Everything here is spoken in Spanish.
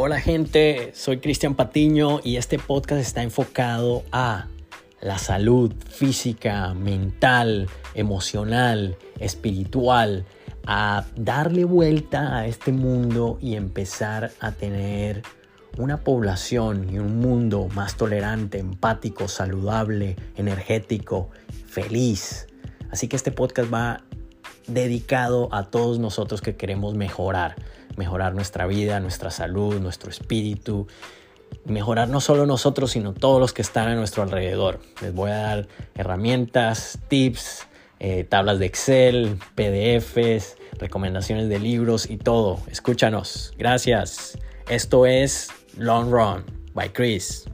Hola gente, soy Cristian Patiño y este podcast está enfocado a la salud física, mental, emocional, espiritual, a darle vuelta a este mundo y empezar a tener una población y un mundo más tolerante, empático, saludable, energético, feliz. Así que este podcast va dedicado a todos nosotros que queremos mejorar, mejorar nuestra vida, nuestra salud, nuestro espíritu, mejorar no solo nosotros, sino todos los que están a nuestro alrededor. Les voy a dar herramientas, tips, eh, tablas de Excel, PDFs, recomendaciones de libros y todo. Escúchanos. Gracias. Esto es Long Run by Chris.